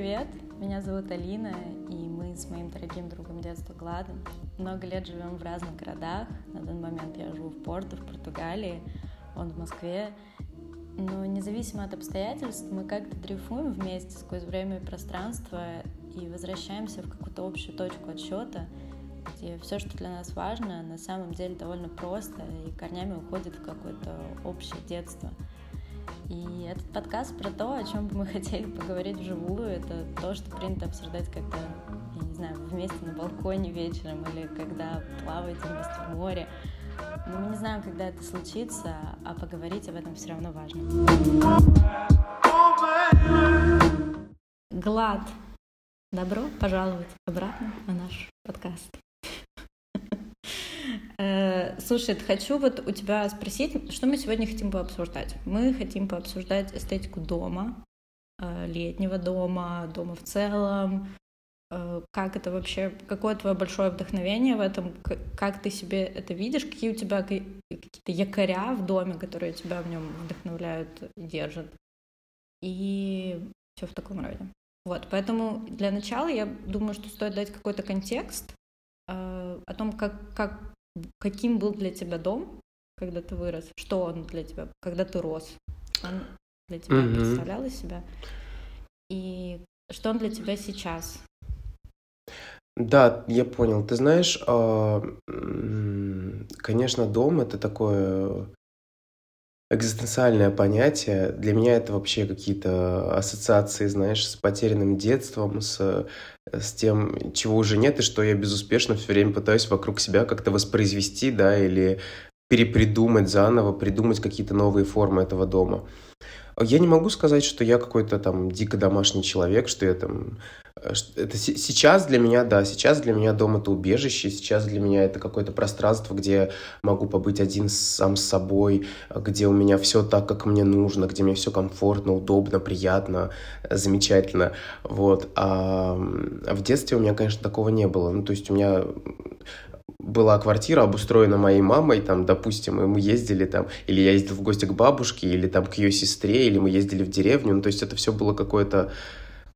привет! Меня зовут Алина, и мы с моим дорогим другом детства Гладом много лет живем в разных городах. На данный момент я живу в Порту, в Португалии, он в Москве. Но независимо от обстоятельств, мы как-то дрейфуем вместе сквозь время и пространство и возвращаемся в какую-то общую точку отсчета, где все, что для нас важно, на самом деле довольно просто и корнями уходит в какое-то общее детство — и этот подкаст про то, о чем бы мы хотели поговорить вживую, это то, что принято обсуждать когда, я не знаю, вместе на балконе вечером или когда плаваете вместе в море. Но мы не знаем, когда это случится, а поговорить об этом все равно важно. Глад. Добро пожаловать обратно на наш подкаст. Э, слушай, хочу вот у тебя спросить, что мы сегодня хотим пообсуждать? Мы хотим пообсуждать эстетику дома, э, летнего дома, дома в целом, э, как это вообще, какое твое большое вдохновение в этом, как ты себе это видишь, какие у тебя какие-то якоря в доме, которые тебя в нем вдохновляют, держат, и все в таком роде. Вот, поэтому для начала я думаю, что стоит дать какой-то контекст о том, как, как каким был для тебя дом, когда ты вырос? Что он для тебя, когда ты рос? Он для тебя mm-hmm. представлял из себя? И что он для тебя сейчас? Да, я понял. Ты знаешь, а, конечно, дом это такое экзистенциальное понятие. Для меня это вообще какие-то ассоциации, знаешь, с потерянным детством, с, с тем, чего уже нет, и что я безуспешно все время пытаюсь вокруг себя как-то воспроизвести, да, или перепридумать заново, придумать какие-то новые формы этого дома. Я не могу сказать, что я какой-то там дико домашний человек, что я там... Э, это сейчас для меня, да, сейчас для меня дом это убежище, сейчас для меня это какое-то пространство, где я могу побыть один сам с собой, где у меня все так, как мне нужно, где мне все комфортно, удобно, приятно, замечательно, вот. А в детстве у меня, конечно, такого не было. Ну, то есть у меня была квартира обустроена моей мамой, там, допустим, и мы ездили там, или я ездил в гости к бабушке, или там к ее сестре, или мы ездили в деревню, ну, то есть это все было какое-то...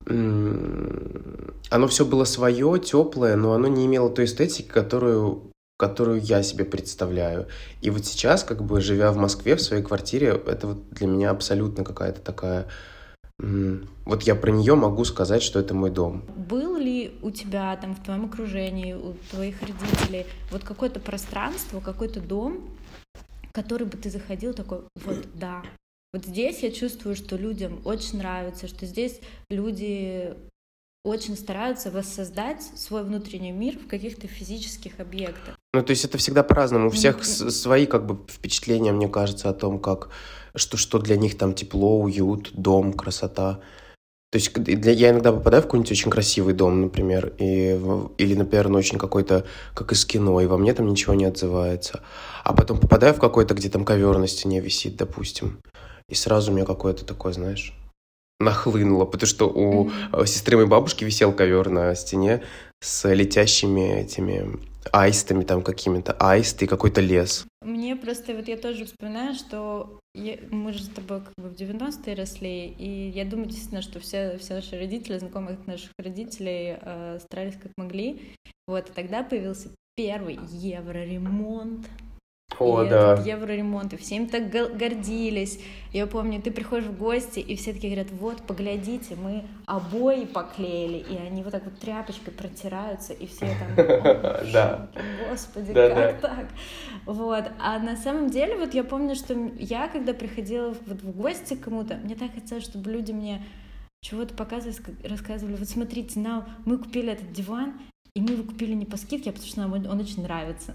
Оно все было свое, теплое, но оно не имело той эстетики, которую которую я себе представляю. И вот сейчас, как бы живя в Москве, в своей квартире, это вот для меня абсолютно какая-то такая вот я про нее могу сказать, что это мой дом. Был ли у тебя там в твоем окружении, у твоих родителей вот какое-то пространство, какой-то дом, который бы ты заходил такой, вот да, вот здесь я чувствую, что людям очень нравится, что здесь люди очень стараются воссоздать свой внутренний мир в каких-то физических объектах. Ну, то есть это всегда по-разному. У всех mm-hmm. свои как бы впечатления, мне кажется, о том, как что, что для них там тепло, уют, дом, красота. То есть для, я иногда попадаю в какой-нибудь очень красивый дом, например, и, или, например, ну, очень какой-то, как из кино, и во мне там ничего не отзывается. А потом попадаю в какой-то, где там ковер на стене висит, допустим, и сразу у меня какое-то такое, знаешь, нахлынуло, потому что у mm-hmm. сестры моей бабушки висел ковер на стене с летящими этими аистами там какими-то, аисты и какой-то лес. Мне просто, вот я тоже вспоминаю, что я, мы же с тобой как бы в 90-е росли, и я думаю, действительно, что все, все наши родители, знакомых наших родителей э, старались как могли. Вот, и тогда появился первый евроремонт о, и да. евроремонт, и всем так гордились. Я помню, ты приходишь в гости, и все такие говорят, вот, поглядите, мы обои поклеили, и они вот так вот тряпочкой протираются, и все там, да. господи, как так? Вот, а на самом деле, вот я помню, что я, когда приходила вот в гости к кому-то, мне так хотелось, чтобы люди мне чего-то показывали, рассказывали, вот смотрите, нам, мы купили этот диван, и мы его купили не по скидке, а потому что нам он очень нравится.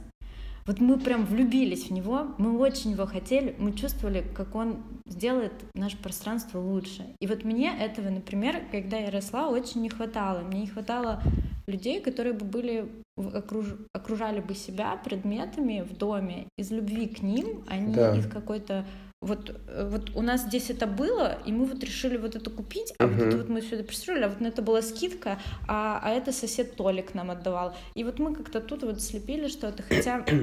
Вот мы прям влюбились в него, мы очень его хотели, мы чувствовали, как он сделает наше пространство лучше. И вот мне этого, например, когда я росла, очень не хватало. Мне не хватало людей, которые бы были окруж... окружали бы себя предметами в доме из любви к ним, а не да. из какой-то вот, э, вот у нас здесь это было, и мы вот решили вот это купить, а uh-huh. вот это вот мы сюда пристроили, а вот на это была скидка, а, а это сосед Толик нам отдавал. И вот мы как-то тут вот слепили что-то, хотя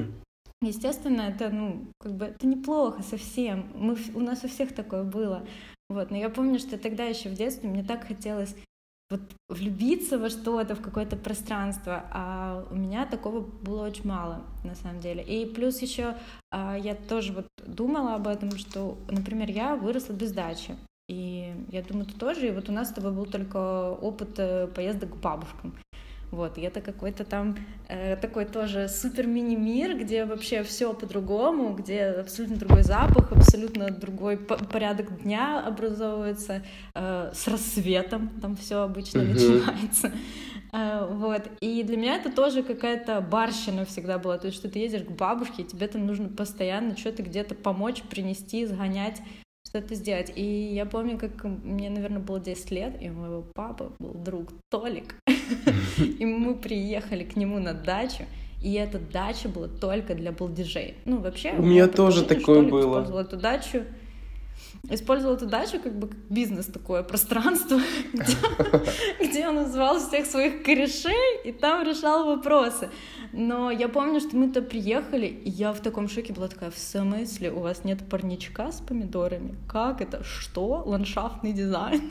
Естественно, это, ну, как бы, это неплохо совсем. Мы, у нас у всех такое было. Вот, но я помню, что тогда еще в детстве мне так хотелось вот влюбиться во что-то, в какое-то пространство, а у меня такого было очень мало, на самом деле. И плюс еще а, я тоже вот думала об этом, что, например, я выросла без дачи, и я думаю, ты тоже, и вот у нас с тобой был только опыт э, поездок к бабушкам. Вот, и это какой-то там э, такой тоже супер мини-мир, где вообще все по-другому, где абсолютно другой запах, абсолютно другой порядок дня образовывается, э, с рассветом там все обычно mm-hmm. начинается. Э, вот, и для меня это тоже какая-то барщина всегда была, то есть что ты едешь к бабушке, и тебе там нужно постоянно что-то где-то помочь, принести, сгонять, что-то сделать. И я помню, как мне, наверное, было 10 лет, и у моего папы был друг Толик, и мы приехали к нему на дачу, и эта дача была только для балдежей. Ну, вообще... У меня тоже такое было. эту дачу использовал эту дачу как бы бизнес такое пространство, где, он называл всех своих корешей и там решал вопросы. Но я помню, что мы то приехали, и я в таком шоке была такая, в смысле, у вас нет парничка с помидорами? Как это? Что? Ландшафтный дизайн?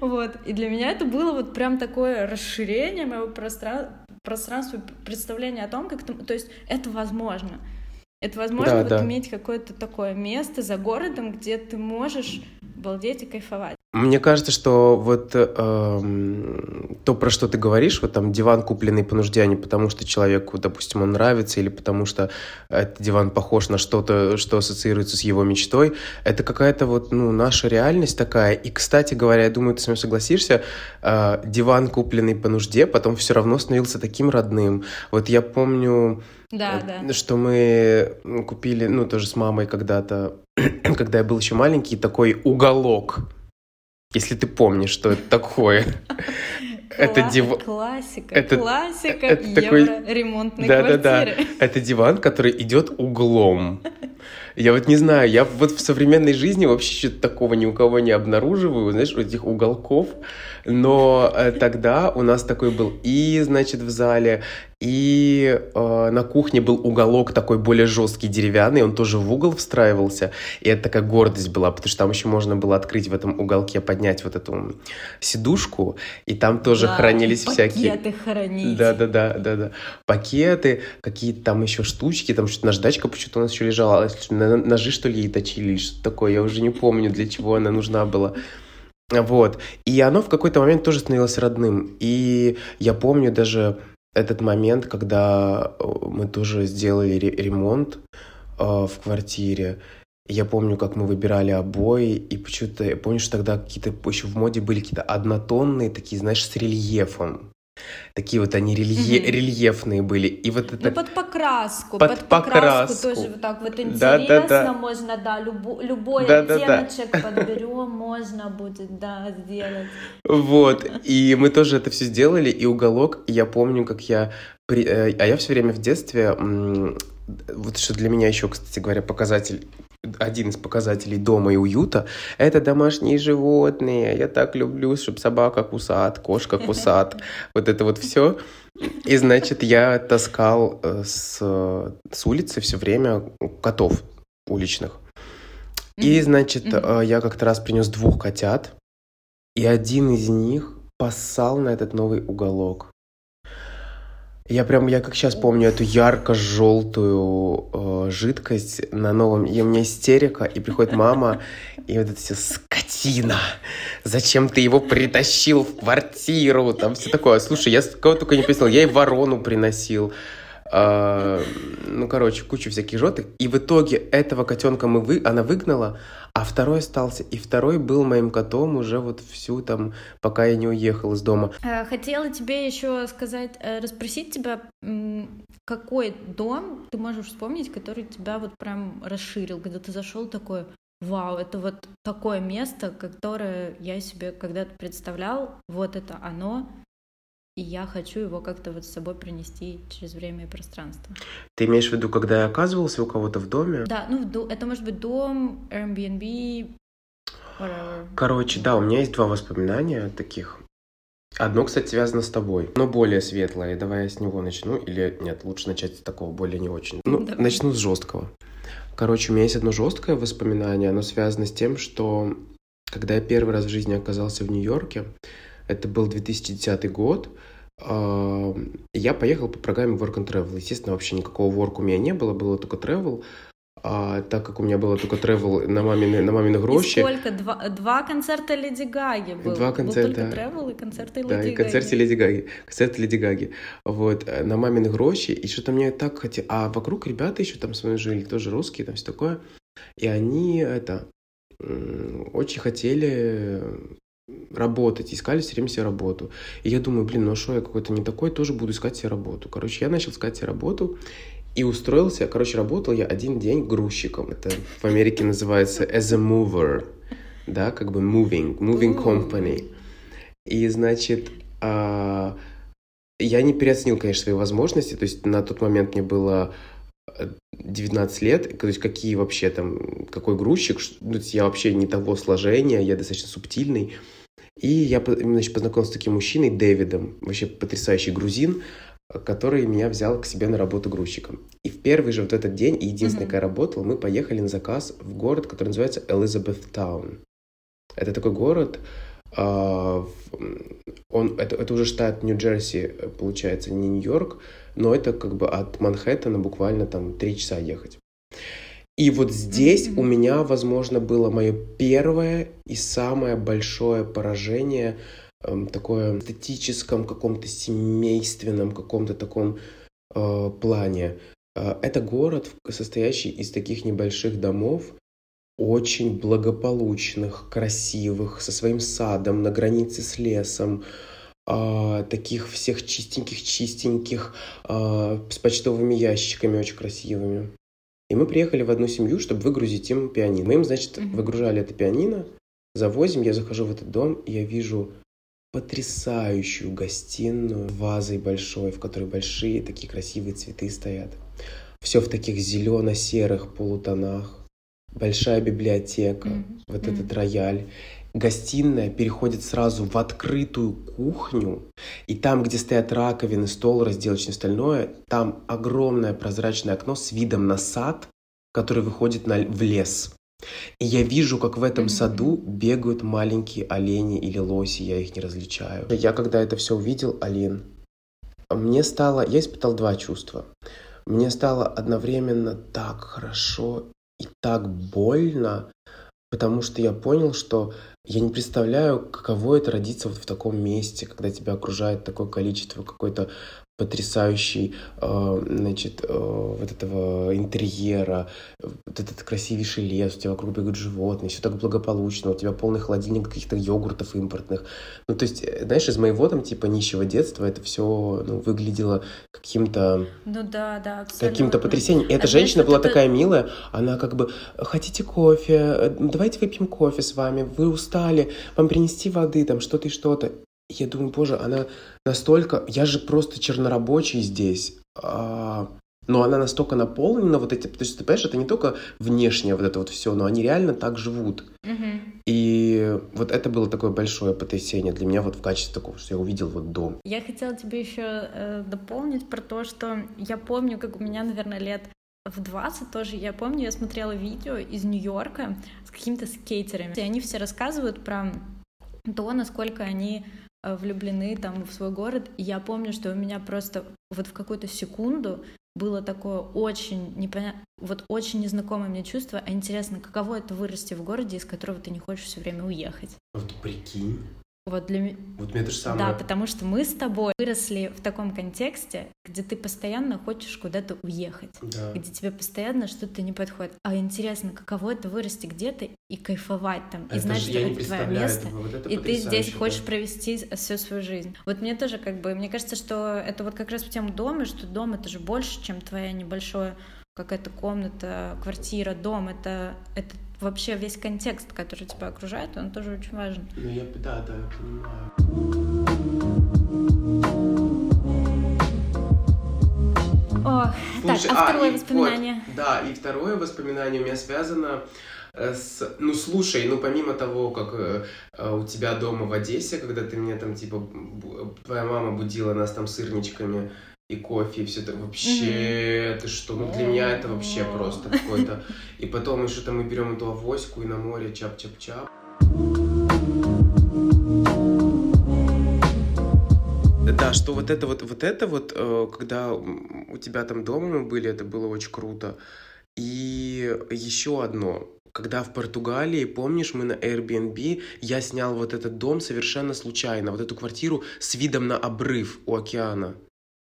Вот. И для меня это было вот прям такое расширение моего пространства, представления о том, как. То есть это возможно. Это возможно да, вот да. иметь какое-то такое место за городом, где ты можешь балдеть и кайфовать. Мне кажется, что вот э, то, про что ты говоришь, вот там диван купленный по нужде, а не потому, что человеку, допустим, он нравится, или потому что этот диван похож на что-то, что ассоциируется с его мечтой, это какая-то вот, ну, наша реальность такая. И, кстати говоря, я думаю, ты с мной согласишься, э, диван, купленный по нужде, потом все равно становился таким родным. Вот я помню, да, э, да. что мы купили, ну, тоже с мамой когда-то, когда я был еще маленький, такой уголок если ты помнишь, что это такое. Это диван... Классика, это... классика это такой... ремонтной да, квартиры. Да, да, Это диван, который идет углом. Я вот не знаю, я вот в современной жизни вообще что-то такого ни у кого не обнаруживаю, знаешь, этих уголков. Но э, тогда у нас такой был и, значит, в зале, и э, на кухне был уголок такой более жесткий, деревянный, он тоже в угол встраивался, и это такая гордость была, потому что там еще можно было открыть в этом уголке, поднять вот эту сидушку, и там тоже да, хранились пакеты всякие... Пакеты хранить. Да-да-да, да-да. Пакеты, какие-то там еще штучки, там что-то наждачка почему-то у нас еще лежала, ножи что ли ей точили или что-то такое, я уже не помню, для чего она нужна была. Вот. И оно в какой-то момент тоже становилось родным. И я помню даже этот момент, когда э, мы тоже сделали ремонт э, в квартире. Я помню, как мы выбирали обои, и почему-то, я помню, что тогда какие-то еще в моде были какие-то однотонные, такие, знаешь, с рельефом. Такие вот они релье- mm-hmm. рельефные были. И вот это... Ну, под покраску. Под, под покраску. покраску тоже вот так вот интересно. Да, да, да. Можно, да, любо, любой да, оттеночек да, да. подберем, можно будет, да, сделать. Вот. И мы тоже это все сделали. И уголок, я помню, как я... При... Э, а я все время в детстве... Вот что для меня еще, кстати говоря, показатель один из показателей дома и уюта – это домашние животные. Я так люблю, чтобы собака кусат, кошка кусат. Вот это вот все. И, значит, я таскал э, с, с улицы все время котов уличных. И, значит, mm-hmm. я как-то раз принес двух котят, и один из них поссал на этот новый уголок. Я прям, я как сейчас помню эту ярко-желтую э, жидкость на новом, и у меня истерика, и приходит мама, и вот это все скотина, зачем ты его притащил в квартиру, там все такое. Слушай, я кого только не писал, я и ворону приносил, а, ну, короче, кучу всяких жёток. И в итоге этого котенка мы вы... она выгнала, а второй остался. И второй был моим котом уже вот всю там, пока я не уехал из дома. Э, хотела тебе еще сказать, э, расспросить тебя, какой дом ты можешь вспомнить, который тебя вот прям расширил, когда ты зашел такой, вау, это вот такое место, которое я себе когда-то представлял, вот это оно, и я хочу его как-то вот с собой принести через время и пространство. Ты имеешь в виду, когда я оказывался у кого-то в доме? Да, ну это может быть дом, Airbnb, whatever. Короче, да, у меня есть два воспоминания таких. Одно, кстати, связано с тобой, но более светлое. Давай я с него начну, или нет, лучше начать с такого более не очень. Ну, Давай. начну с жесткого. Короче, у меня есть одно жесткое воспоминание, оно связано с тем, что когда я первый раз в жизни оказался в Нью-Йорке, Это был 2010 год. А, я поехал по программе Work and Travel. Естественно, вообще никакого work у меня не было, было только travel. А так как у меня было только travel на мамины, на мамины гроши... И сколько? Два, два концерта Леди Гаги было. Два концерта. Был только travel и концерты Леди да, Гаги. и концерте Леди Гаги. Леди Гаги. Вот, э, на мамины гроши. И что-то мне так хотелось... А вокруг ребята еще там со мной жили, тоже русские, там все такое. И они, это, очень хотели работать, искали все время себе работу. И я думаю, блин, ну а что, я какой-то не такой, тоже буду искать себе работу. Короче, я начал искать себе работу, и устроился, короче, работал я один день грузчиком. Это в Америке называется as a mover, да, как бы moving, moving company. И, значит, а, я не переоценил, конечно, свои возможности, то есть на тот момент мне было 19 лет, то есть какие вообще там, какой грузчик, ну, я вообще не того сложения, я достаточно субтильный. И я значит, познакомился с таким мужчиной, Дэвидом, вообще потрясающий грузин, который меня взял к себе на работу грузчиком. И в первый же вот этот день, и единственный, mm-hmm. когда я работал, мы поехали на заказ в город, который называется Элизабет Таун. Это такой город, э, он, это, это уже штат Нью-Джерси, получается, не Нью-Йорк, но это как бы от Манхэттена буквально там три часа ехать. И вот здесь mm-hmm. у меня, возможно, было мое первое и самое большое поражение – Эм, такое эстетическом, каком-то семейственном, каком-то таком э, плане. Э, это город, состоящий из таких небольших домов, очень благополучных, красивых, со своим садом на границе с лесом, э, таких всех чистеньких-чистеньких, э, с почтовыми ящиками очень красивыми. И мы приехали в одну семью, чтобы выгрузить им пианино. Мы им, значит, mm-hmm. выгружали это пианино, завозим, я захожу в этот дом, и я вижу потрясающую гостиную вазой большой, в которой большие такие красивые цветы стоят. Все в таких зелено-серых полутонах. Большая библиотека, mm-hmm. вот mm-hmm. этот рояль. Гостиная переходит сразу в открытую кухню, и там, где стоят раковины, стол, разделочное остальное, там огромное прозрачное окно с видом на сад, который выходит на, в лес. И я вижу, как в этом саду бегают маленькие олени или лоси, я их не различаю. Я когда это все увидел, Алин, мне стало, я испытал два чувства. Мне стало одновременно так хорошо и так больно, потому что я понял, что я не представляю, каково это родиться вот в таком месте, когда тебя окружает такое количество какой-то потрясающий, э, значит, э, вот этого интерьера, вот этот красивейший лес, у тебя вокруг бегают животные, все так благополучно, у тебя полный холодильник каких-то йогуртов импортных. Ну, то есть, э, знаешь, из моего там, типа, нищего детства это все ну, выглядело каким-то... Ну да, да, абсолютно. Каким-то потрясением. И эта а женщина была это... такая милая, она как бы, хотите кофе, давайте выпьем кофе с вами, вы устали, вам принести воды, там, что-то и что-то. Я думаю, боже, она настолько... Я же просто чернорабочий здесь. А... Но она настолько наполнена вот этим... То есть, ты понимаешь, это не только внешнее вот это вот все, но они реально так живут. Угу. И вот это было такое большое потрясение для меня вот в качестве такого, что я увидел вот дом. Я хотела тебе еще э, дополнить про то, что я помню, как у меня, наверное, лет в 20 тоже, я помню, я смотрела видео из Нью-Йорка с какими-то скейтерами, и они все рассказывают про то, насколько они влюблены там в свой город. И я помню, что у меня просто вот в какую-то секунду было такое очень непонятно, вот очень незнакомое мне чувство, а интересно, каково это вырасти в городе, из которого ты не хочешь все время уехать. Вот прикинь. Вот для меня... Вот мне то же самое. Да, потому что мы с тобой выросли в таком контексте, где ты постоянно хочешь куда-то уехать, да. где тебе постоянно что-то не подходит. А интересно, каково это вырасти где-то и кайфовать там, это и знать, что это твое место, этого. Вот это и ты здесь да. хочешь провести всю свою жизнь. Вот мне тоже как бы, мне кажется, что это вот как раз в тему дома, что дом это же больше, чем твоя небольшая какая-то комната, квартира, дом, это, это вообще весь контекст, который тебя окружает, он тоже очень важен. Ну, я, да, да, я понимаю. О, Слушай, так, а, а второе воспоминание? Вот, да, и второе воспоминание у меня связано э, с... Ну, слушай, ну, помимо того, как э, э, у тебя дома в Одессе, когда ты меня там, типа, твоя мама будила нас там сырничками, и кофе, и все это вообще, mm-hmm. ты что, ну для меня это вообще просто какой-то. И потом еще там мы берем эту авоську и на море чап-чап-чап. что вот это вот, вот это вот, э, когда у тебя там дома мы были, это было очень круто. И еще одно, когда в Португалии, помнишь, мы на Airbnb, я снял вот этот дом совершенно случайно, вот эту квартиру с видом на обрыв у океана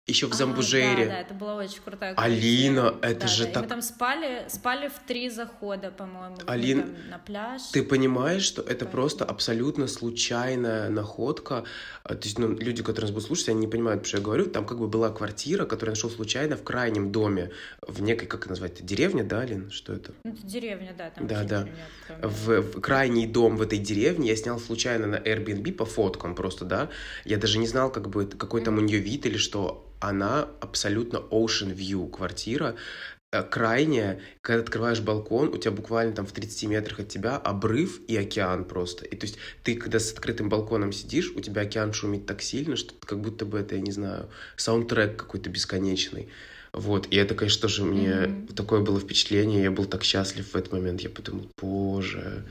еще в Замбужере. А, да, да, это была очень крутая Алина, это да, же да. так... И мы там спали, спали в три захода, по-моему, Алина, на пляж. Ты понимаешь, что это Поэтому... просто абсолютно случайная находка. А, то есть, ну, люди, которые нас будут слушать, они не понимают, что я говорю. Там как бы была квартира, которую я нашел случайно в крайнем доме, в некой, как это назвать, деревня, да, Алин? Что это? Ну, это деревня, да. Там да, да. В, в крайний дом в этой деревне я снял случайно на Airbnb по фоткам просто, да. Я даже не знал, как бы, какой там mm-hmm. у нее вид или что она абсолютно ocean view квартира, э, крайняя, когда открываешь балкон, у тебя буквально там в 30 метрах от тебя обрыв и океан просто. И то есть ты, когда с открытым балконом сидишь, у тебя океан шумит так сильно, что как будто бы это, я не знаю, саундтрек какой-то бесконечный. Вот, и это, конечно, тоже мне mm-hmm. такое было впечатление, я был так счастлив в этот момент, я подумал, боже,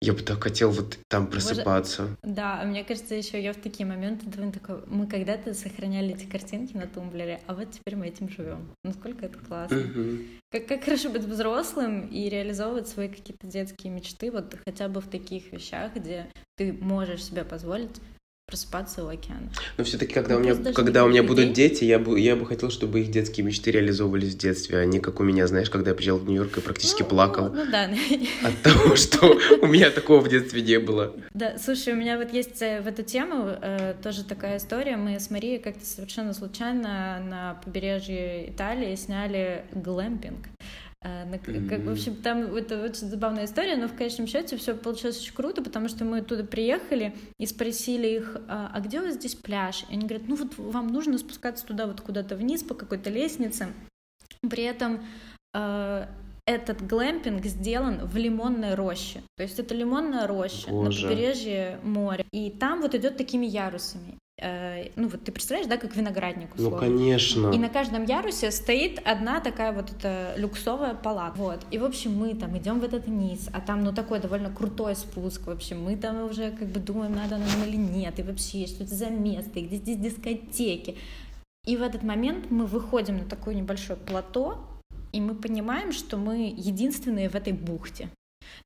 я бы так хотел вот там просыпаться. Боже, да, мне кажется, еще я в такие моменты думаю, такой, мы когда-то сохраняли эти картинки на тумблере, а вот теперь мы этим живем. Насколько это классно. Угу. Как, как хорошо быть взрослым и реализовывать свои какие-то детские мечты, вот хотя бы в таких вещах, где ты можешь себе позволить просыпаться у океана. Но все-таки, когда ну, у меня, когда у меня будут дети, я бы, я бы хотел, чтобы их детские мечты реализовывались в детстве, а не как у меня, знаешь, когда я приезжал в Нью-Йорк и практически ну, плакал. Ну, ну да. От того, что у меня такого в детстве не было. Да, слушай, у меня вот есть э, в эту тему э, тоже такая история. Мы с Марией как-то совершенно случайно на побережье Италии сняли глэмпинг. А, как, в общем, там это очень забавная история, но в конечном счете все получилось очень круто, потому что мы туда приехали и спросили их, а, а где у вас здесь пляж? И они говорят, ну вот вам нужно спускаться туда вот куда-то вниз по какой-то лестнице. При этом а, этот глэмпинг сделан в лимонной роще. То есть это лимонная роща Боже. на побережье моря. И там вот идет такими ярусами. Э, ну вот ты представляешь, да, как виноградник условно. Ну, конечно. И на каждом ярусе стоит одна такая вот эта люксовая палата. Вот. И, в общем, мы там идем в этот низ, а там, ну, такой довольно крутой спуск, в общем, мы там уже как бы думаем, надо нам или нет, и вообще, что это за место, и где здесь дискотеки. И в этот момент мы выходим на такое небольшое плато, и мы понимаем, что мы единственные в этой бухте.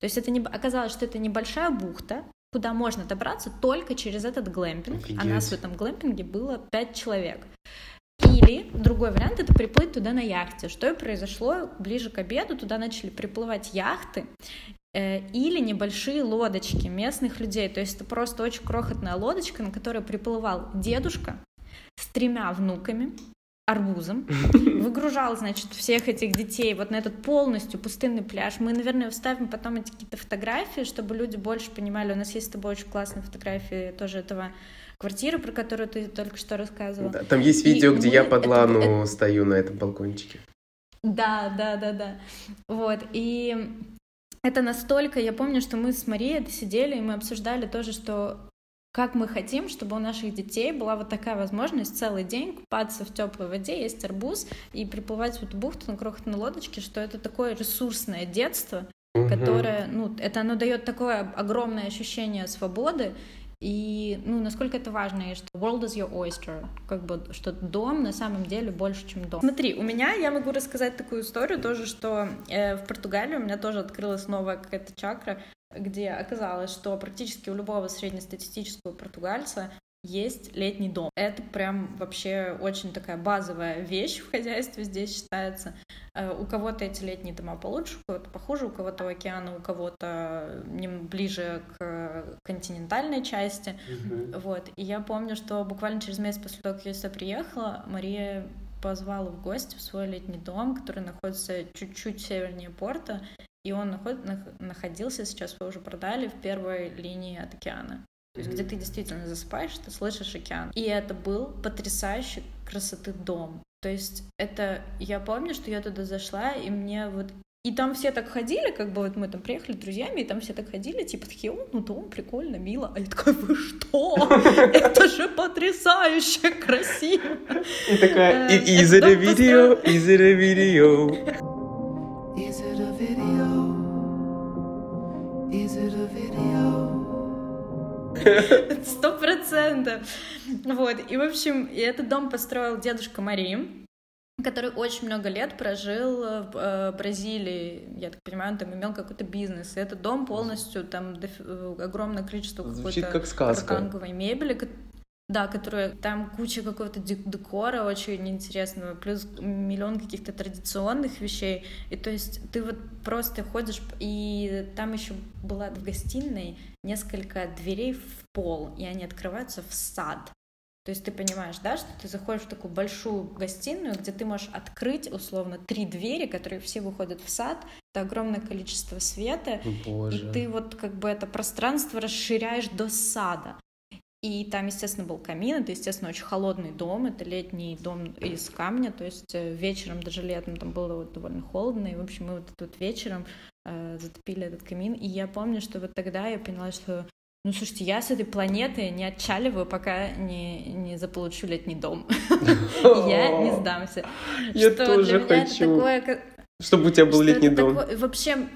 То есть это не, оказалось, что это небольшая бухта, куда можно добраться только через этот глэмпинг. Офигеть. А нас в этом глэмпинге было пять человек. Или другой вариант это приплыть туда на яхте. Что и произошло ближе к обеду, туда начали приплывать яхты э, или небольшие лодочки местных людей. То есть это просто очень крохотная лодочка, на которой приплывал дедушка с тремя внуками, арбузом, выгружал, значит, всех этих детей вот на этот полностью пустынный пляж. Мы, наверное, вставим потом эти какие-то фотографии, чтобы люди больше понимали. У нас есть с тобой очень классные фотографии тоже этого квартиры, про которую ты только что рассказывал. Да, там есть видео, и где мы... я под лану это... стою на этом балкончике. Да, да, да, да. Вот, и это настолько, я помню, что мы с Марией сидели, и мы обсуждали тоже, что как мы хотим, чтобы у наших детей была вот такая возможность целый день купаться в теплой воде, есть арбуз и приплывать в эту бухту на крохотной лодочке, что это такое ресурсное детство, угу. которое, ну, это оно дает такое огромное ощущение свободы, и, ну, насколько это важно, и что world is your oyster, как бы, что дом на самом деле больше, чем дом. Смотри, у меня, я могу рассказать такую историю тоже, что э, в Португалии у меня тоже открылась новая какая-то чакра, где оказалось, что практически у любого среднестатистического португальца есть летний дом. Это прям вообще очень такая базовая вещь в хозяйстве здесь считается. Э, у кого-то эти летние дома получше, у кого-то похуже, у кого-то океана, у кого-то ближе к континентальной части. Mm-hmm. Вот. И я помню, что буквально через месяц после того, как я сюда приехала, Мария позвала в гости в свой летний дом, который находится чуть-чуть севернее порта, и он наход, находился, сейчас вы уже продали, в первой линии от океана. То есть, где ты действительно засыпаешь, ты слышишь океан. И это был потрясающий красоты дом. То есть это, я помню, что я туда зашла, и мне вот и там все так ходили, как бы вот мы там приехали друзьями, и там все так ходили, типа такие, о, ну дом прикольно, мило. А я такая, вы что? Это же потрясающе красиво. И такая, is it a video? Сто процентов. Вот, и, в общем, и этот дом построил дедушка Мари, который очень много лет прожил в э, Бразилии, я так понимаю, он там имел какой-то бизнес. И этот дом полностью, там э, огромное количество какой-то как сказка. мебели, да, которая там куча какого-то декора очень интересного, плюс миллион каких-то традиционных вещей. И то есть ты вот просто ходишь, и там еще была в гостиной несколько дверей в пол, и они открываются в сад. То есть ты понимаешь, да, что ты заходишь в такую большую гостиную, где ты можешь открыть условно три двери, которые все выходят в сад, это огромное количество света, Боже. и ты вот как бы это пространство расширяешь до сада. И там, естественно, был камин, это, естественно, очень холодный дом, это летний дом из камня, то есть э, вечером, даже летом там было вот довольно холодно, и, в общем, мы вот тут вечером э, затопили этот камин, и я помню, что вот тогда я поняла, что ну, слушайте, я с этой планеты не отчаливаю, пока не, не заполучу летний дом. Я не сдамся. Я тоже хочу. Чтобы у тебя был летний дом. Вообще,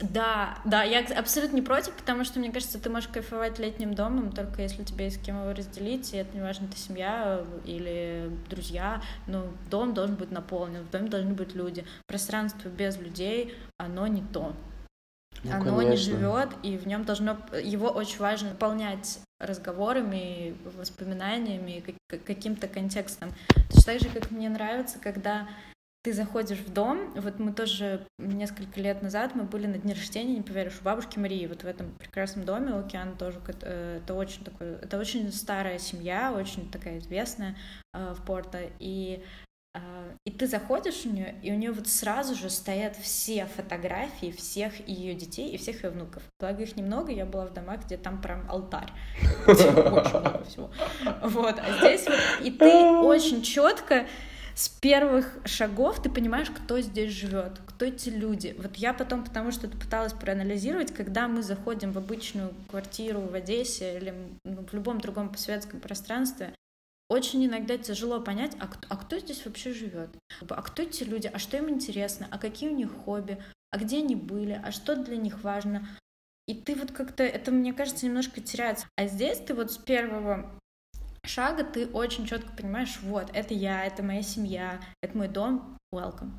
да, да, я абсолютно не против, потому что, мне кажется, ты можешь кайфовать летним домом, только если тебе есть с кем его разделить, и это не важно, ты семья или друзья, но дом должен быть наполнен, в доме должны быть люди. Пространство без людей, оно не то. Ну, оно конечно. не живет, и в нем должно его очень важно наполнять разговорами, воспоминаниями, каким-то контекстом. Точно так же, как мне нравится, когда ты заходишь в дом, вот мы тоже несколько лет назад мы были на дне рождения, не поверишь, у бабушки Марии, вот в этом прекрасном доме, Океан тоже, э, это очень такой, это очень старая семья, очень такая известная э, в Порто, и а, и ты заходишь у нее, и у нее вот сразу же стоят все фотографии всех ее детей и всех ее внуков. Благо их немного, я была в домах, где там прям алтарь. Очень много всего. Вот, а здесь вот, и ты очень четко с первых шагов ты понимаешь, кто здесь живет, кто эти люди. Вот я потом, потому что пыталась проанализировать, когда мы заходим в обычную квартиру в Одессе или ну, в любом другом постсоветском пространстве, очень иногда тяжело понять, а кто, а кто здесь вообще живет, а кто эти люди, а что им интересно, а какие у них хобби, а где они были, а что для них важно. И ты вот как-то, это, мне кажется, немножко теряется. А здесь ты вот с первого шага ты очень четко понимаешь, вот, это я, это моя семья, это мой дом, welcome.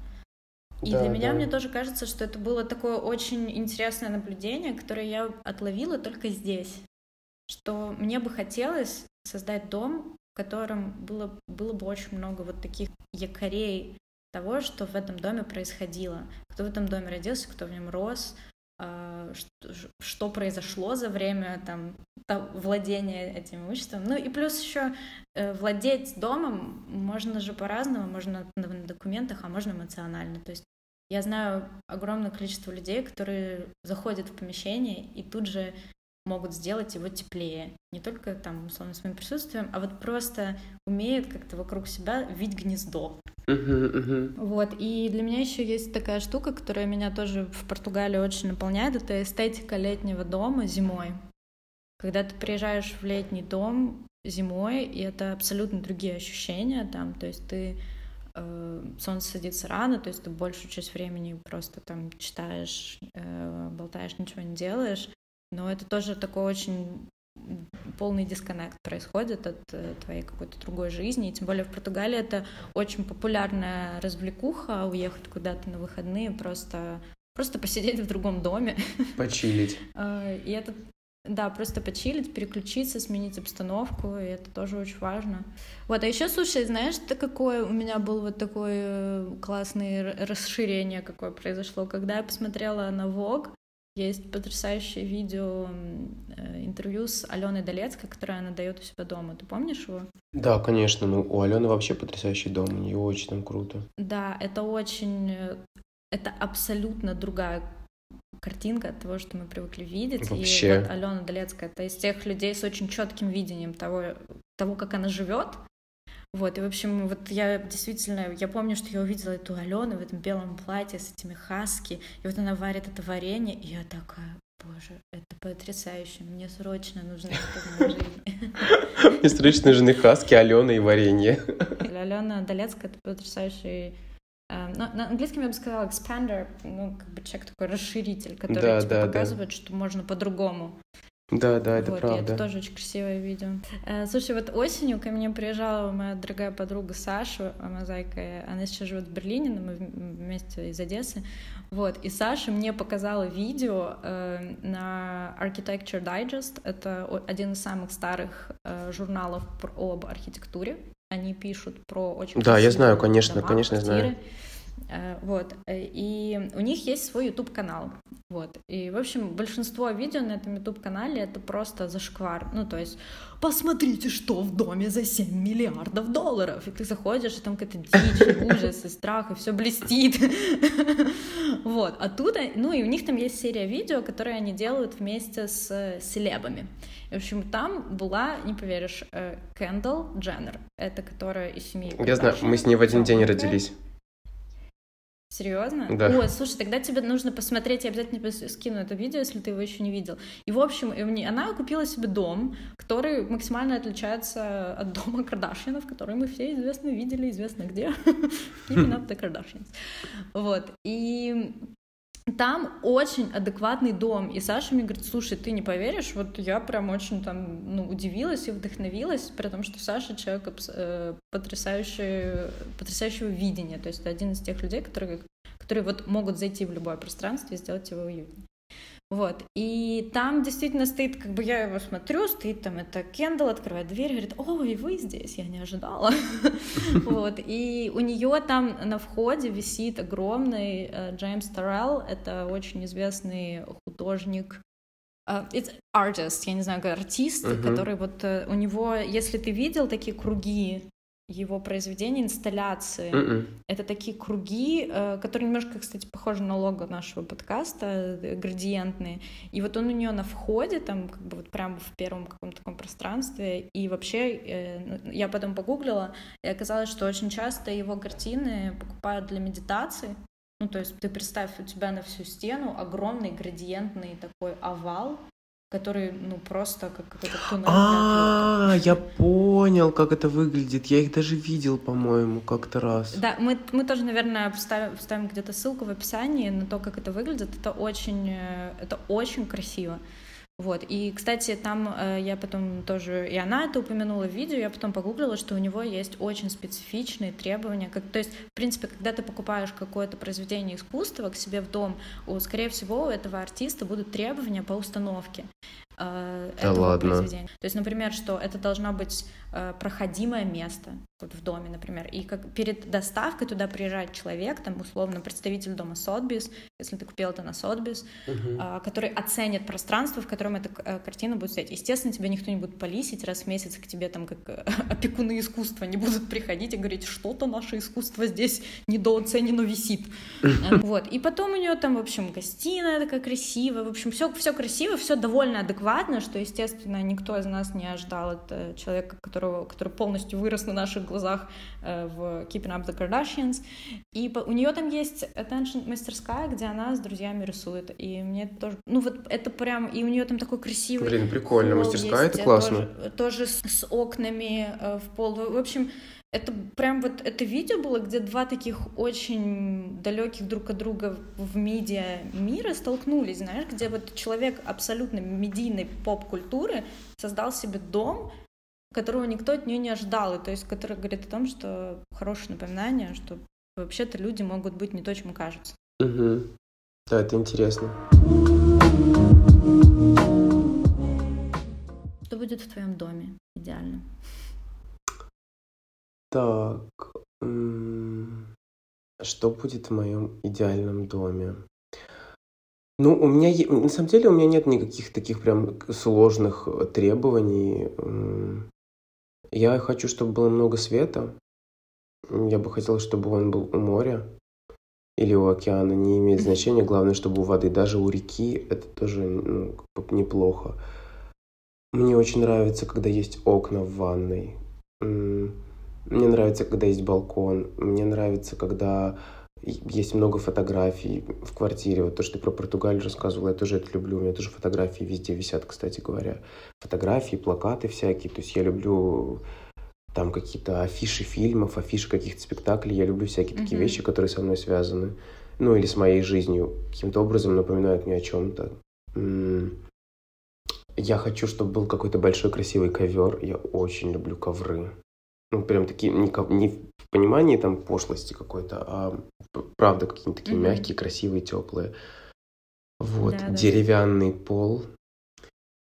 И да, для меня, да. мне тоже кажется, что это было такое очень интересное наблюдение, которое я отловила только здесь. Что мне бы хотелось создать дом, в котором было, было бы очень много вот таких якорей того, что в этом доме происходило, кто в этом доме родился, кто в нем рос, а, что, что произошло за время там владения этим имуществом. Ну и плюс еще э, владеть домом можно же по-разному, можно на документах, а можно эмоционально. То есть я знаю огромное количество людей, которые заходят в помещение и тут же могут сделать его теплее. Не только там, условно, своим присутствием, а вот просто умеют как-то вокруг себя видеть гнездо. Uh-huh, uh-huh. Вот, и для меня еще есть такая штука, которая меня тоже в Португалии очень наполняет, это эстетика летнего дома зимой. Когда ты приезжаешь в летний дом зимой, и это абсолютно другие ощущения там, то есть ты э, солнце садится рано, то есть ты большую часть времени просто там читаешь, э, болтаешь, ничего не делаешь, но это тоже такой очень полный дисконнект происходит от э, твоей какой-то другой жизни. И тем более в Португалии это очень популярная развлекуха, уехать куда-то на выходные, просто, просто посидеть в другом доме. Почилить. И это, да, просто почилить, переключиться, сменить обстановку, и это тоже очень важно. Вот, а еще, слушай, знаешь, ты какое у меня был вот такое э, классное расширение, какое произошло, когда я посмотрела на Vogue, есть потрясающее видео э, интервью с Аленой Долецкой, которое она дает у себя дома. Ты помнишь его? Да, конечно. Ну, у Алены вообще потрясающий дом. У нее очень там круто. Да, это очень... Э, это абсолютно другая картинка от того, что мы привыкли видеть. Вообще. И вот Алена Долецкая это из тех людей с очень четким видением того, того, как она живет, вот, и, в общем, вот я действительно, я помню, что я увидела эту Алену в этом белом платье с этими хаски, и вот она варит это варенье, и я такая, боже, это потрясающе, мне срочно нужно это в жизни. Мне срочно нужны хаски, Алена и варенье. Алена Долецкая — это потрясающий э, ну, на английском я бы сказала expander, ну, как бы человек такой расширитель, который да, тебе да, показывает, да. что можно по-другому. Да, да, это вот, правда. Это тоже очень красивое видео. Э, слушай, вот осенью ко мне приезжала моя дорогая подруга Саша Мозаика. Она сейчас живет в Берлине, но мы вместе из Одессы. Вот, и Саша мне показала видео э, на Architecture Digest. Это один из самых старых журналов об архитектуре. Они пишут про очень Да, я знаю, конечно, дома, конечно, квартиры. знаю. Э, вот. Э, и у них есть свой YouTube-канал. Вот. И, в общем, большинство видео на этом YouTube-канале это просто зашквар. Ну, то есть, посмотрите, что в доме за 7 миллиардов долларов. И ты заходишь, и там какая-то дичь, ужас, и страх, и все блестит. Вот. А тут, ну, и у них там есть серия видео, которые они делают вместе с селебами. В общем, там была, не поверишь, э, Кендалл Дженнер. Это которая из семьи. Я знаю, мы с ней в один день родились. Серьезно? Да. Ой, слушай, тогда тебе нужно посмотреть, я обязательно скину это видео, если ты его еще не видел. И, в общем, она купила себе дом, который максимально отличается от дома Кардашьянов, который мы все известно видели, известно где. Keeping up the Kardashians. Вот. И там очень адекватный дом. И Саша мне говорит, слушай, ты не поверишь, вот я прям очень там, ну, удивилась и вдохновилась, потому что Саша человек э, потрясающий, потрясающего видения. То есть это один из тех людей, которые, которые вот могут зайти в любое пространство и сделать его уютнее. Вот, и там действительно стоит, как бы я его смотрю, стоит там это Кендалл, открывает дверь, говорит, ой, вы здесь, я не ожидала. Вот, и у нее там на входе висит огромный э, Джеймс Торрелл, это очень известный художник, Uh, it's artist, я не знаю, артист, uh-huh. который вот uh, у него, если ты видел такие круги его произведения, инсталляции. Mm-mm. М-м. Это такие круги, э, которые немножко, кстати, похожи на лого нашего подкаста, э, градиентные. И вот он у нее на входе, там, как бы вот прямо в первом каком-то таком пространстве. И вообще, э, ну, я потом погуглила, и оказалось, что очень часто его картины покупают для медитации. Ну, то есть ты представь, у тебя на всю стену огромный градиентный такой овал, который, ну, просто как какой-то туннель. А, я понял, как это выглядит. Я их даже видел, по-моему, как-то раз. Да, мы, мы тоже, наверное, вставим, вставим где-то ссылку в описании на то, как это выглядит. Это очень, э, это очень красиво. Вот, и, кстати, там э, я потом тоже, и она это упомянула в видео, я потом погуглила, что у него есть очень специфичные требования, как, то есть, в принципе, когда ты покупаешь какое-то произведение искусства к себе в дом, у, скорее всего, у этого артиста будут требования по установке э, да этого ладно. произведения. То есть, например, что это должно быть э, проходимое место вот в доме, например, и как перед доставкой туда приезжает человек, там условно представитель дома Сотбис, если ты купил это на Сотбис, uh-huh. э, который оценит пространство, в котором эта э, картина будет стоять. Естественно, тебя никто не будет полисить раз в месяц, к тебе там как э, опекуны искусства не будут приходить и говорить, что-то наше искусство здесь недооценено висит. Вот. И потом у нее там, в общем, гостиная такая красивая, в общем, все, все красиво, все довольно адекватно, что, естественно, никто из нас не ожидал от э, человека, которого, который полностью вырос на наших глазах в Keeping Up the Kardashians. И у нее там есть attention мастерская, где она с друзьями рисует. И мне тоже, ну вот это прям, и у нее там такой красивый. Блин, прикольно, мастерская, это классно. Тоже, тоже с, с окнами э, в пол. В общем, это прям вот это видео было, где два таких очень далеких друг от друга в медиа мира столкнулись, знаешь, где вот человек абсолютно медийной поп-культуры создал себе дом, которого никто от нее не ожидал, и то есть который говорит о том, что хорошее напоминание, что вообще-то люди могут быть не то, чем кажется. Угу. Да, это интересно. Что будет в твоем доме идеально? Так, что будет в моем идеальном доме? Ну, у меня, на самом деле, у меня нет никаких таких прям сложных э, требований. Я хочу, чтобы было много света. Я бы хотел, чтобы он был у моря или у океана, не имеет значения. Главное, чтобы у воды, даже у реки, это тоже ну, неплохо. Мне очень нравится, когда есть окна в ванной. Мне нравится, когда есть балкон. Мне нравится, когда есть много фотографий в квартире. Вот то, что ты про Португалию рассказывала, я тоже это люблю. У меня тоже фотографии везде висят, кстати говоря. Фотографии, плакаты всякие. То есть я люблю там какие-то афиши фильмов, афиши каких-то спектаклей. Я люблю всякие mm-hmm. такие вещи, которые со мной связаны. Ну, или с моей жизнью. Каким-то образом напоминают мне о чем-то. Я хочу, чтобы был какой-то большой красивый ковер. Я очень люблю ковры. Ну, прям такие, не, не в понимании там пошлости какой-то, а правда какие-то такие mm-hmm. мягкие, красивые, теплые. Вот, да, деревянный да. пол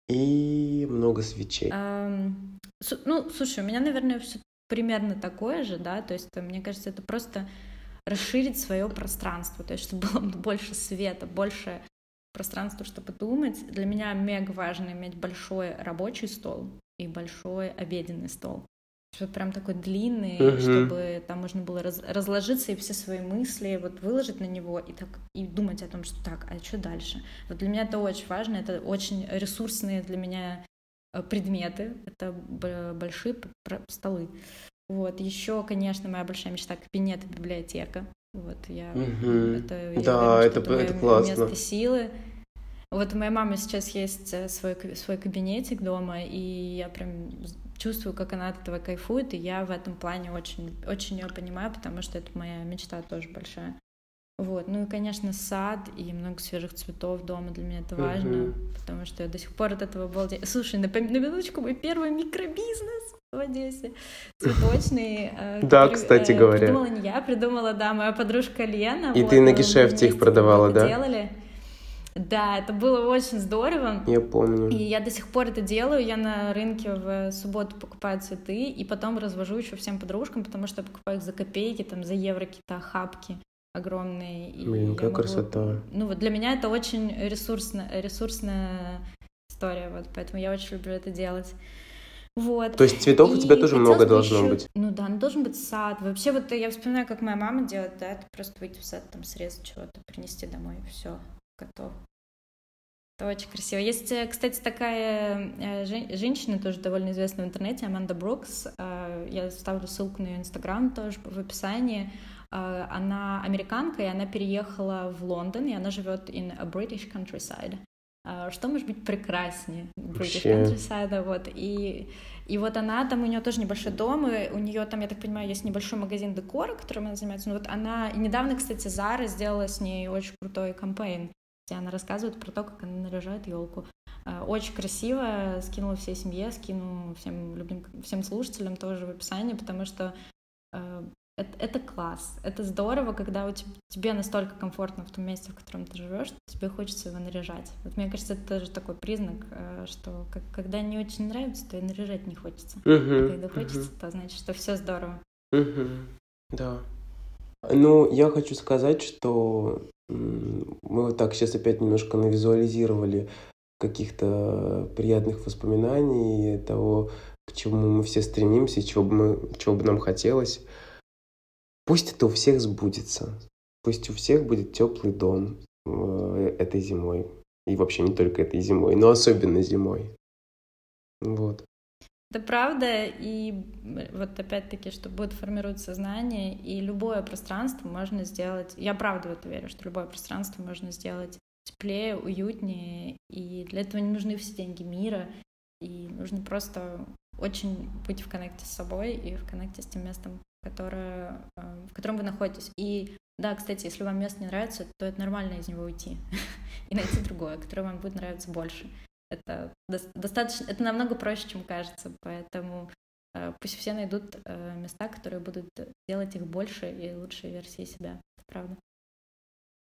и много свечей. Um, ну, слушай, у меня, наверное, все примерно такое же, да, то есть, мне кажется, это просто расширить свое пространство, то есть, чтобы было больше света, больше пространства, чтобы думать. Для меня мега важно иметь большой рабочий стол и большой обеденный стол. Что прям такой длинный, uh-huh. чтобы там можно было раз, разложиться и все свои мысли вот выложить на него и так и думать о том, что так, а что дальше? Вот для меня это очень важно, это очень ресурсные для меня э, предметы, это большие столы. Вот еще, конечно, моя большая мечта кабинет и библиотека. Вот я угу. это я да, уверена, это, это, это классно. Место силы. Вот у моей мамы сейчас есть э, свой свой кабинетик дома, и я прям чувствую, как она от этого кайфует, и я в этом плане очень, очень ее понимаю, потому что это моя мечта тоже большая. Вот, ну и, конечно, сад и много свежих цветов дома для меня это важно, uh-huh. потому что я до сих пор от этого обалдею. Слушай, на, на минуточку, мой первый микробизнес в Одессе, цветочный. Э, да, кстати э, говоря. Придумала не я, придумала, да, моя подружка Лена. И ты на гешефте их продавала, да? Делали. Да, это было очень здорово. Я помню. И я до сих пор это делаю. Я на рынке в субботу покупаю цветы и потом развожу еще всем подружкам, потому что я покупаю их за копейки, там за евро какие-то хапки огромные. И Блин, какая могу... красота. Ну вот для меня это очень ресурсно, ресурсная история, вот поэтому я очень люблю это делать. Вот. То есть цветов и у тебя тоже много должно еще... быть? Ну да, ну должен быть сад. Вообще вот я вспоминаю, как моя мама делает, да, это просто выйти в сад, там срезать чего-то, принести домой, все, готов. Это очень красиво. Есть, э, кстати, такая э, женщина, тоже довольно известная в интернете, Аманда Брукс. Э, я ставлю ссылку на ее инстаграм тоже в описании. Она американка, и она переехала в Лондон, и она живет in a British countryside. Что может быть прекраснее British countryside? Вот. И, и вот она, там у нее тоже небольшой дом, и у нее там, я так понимаю, есть небольшой магазин декора, которым она занимается. Ну вот она, и недавно, кстати, Зара сделала с ней очень крутой кампейн где она рассказывает про то, как она наряжает елку. Э, очень красиво, скинула всей семье, скину всем любим, всем слушателям тоже в описании, потому что э, это, это класс, это здорово, когда у тебя, тебе настолько комфортно в том месте, в котором ты живешь, тебе хочется его наряжать. Вот мне кажется, это тоже такой признак, э, что как, когда не очень нравится, то и наряжать не хочется. Uh-huh, а когда хочется, uh-huh. то значит, что все здорово. Uh-huh. Да. Ну, я хочу сказать, что мы вот так сейчас опять немножко навизуализировали каких-то приятных воспоминаний того, к чему мы все стремимся, чего бы, мы, чего бы нам хотелось. Пусть это у всех сбудется. Пусть у всех будет теплый дом э, этой зимой. И вообще не только этой зимой, но особенно зимой. Вот. Это правда, и вот опять-таки, что будет формировать сознание, и любое пространство можно сделать, я правда в это верю, что любое пространство можно сделать теплее, уютнее, и для этого не нужны все деньги мира, и нужно просто очень быть в коннекте с собой и в коннекте с тем местом, которое, э, в котором вы находитесь. И да, кстати, если вам место не нравится, то это нормально из него уйти и найти другое, которое вам будет нравиться больше. Это достаточно, это намного проще, чем кажется, поэтому э, пусть все найдут э, места, которые будут делать их больше и лучшей версией себя. Это правда.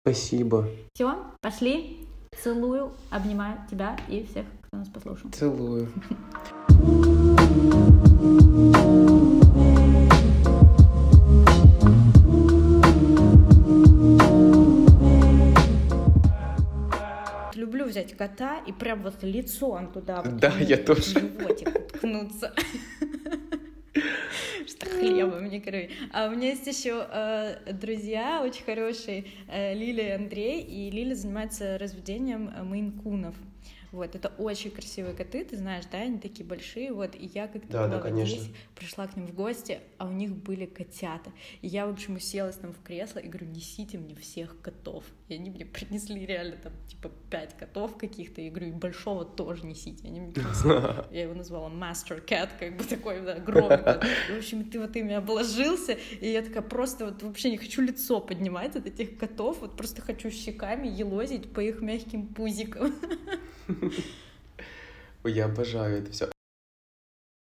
Спасибо. Все, пошли. Целую, обнимаю тебя и всех, кто нас послушал. Целую. взять кота и прям вот лицом туда да, я тоже. животик уткнуться. Что хлебом не крови. А у меня есть еще э, друзья очень хорошие, э, Лилия и Андрей, и Лиля занимается разведением э, мейнкунов. Вот, это очень красивые коты, ты знаешь, да, они такие большие, вот, и я как-то да, да, конечно. здесь пришла к ним в гости, а у них были котята, и я, в общем, уселась там в кресло и говорю, несите мне всех котов, и они мне принесли реально там, типа, пять котов каких-то, и говорю, и большого тоже несите, они мне принесли, я его назвала Master Cat, как бы такой, да, огромный кот, и, в общем, ты вот ими обложился, и я такая просто вот вообще не хочу лицо поднимать от этих котов, вот просто хочу щеками елозить по их мягким пузикам. Ой, Я обожаю это все.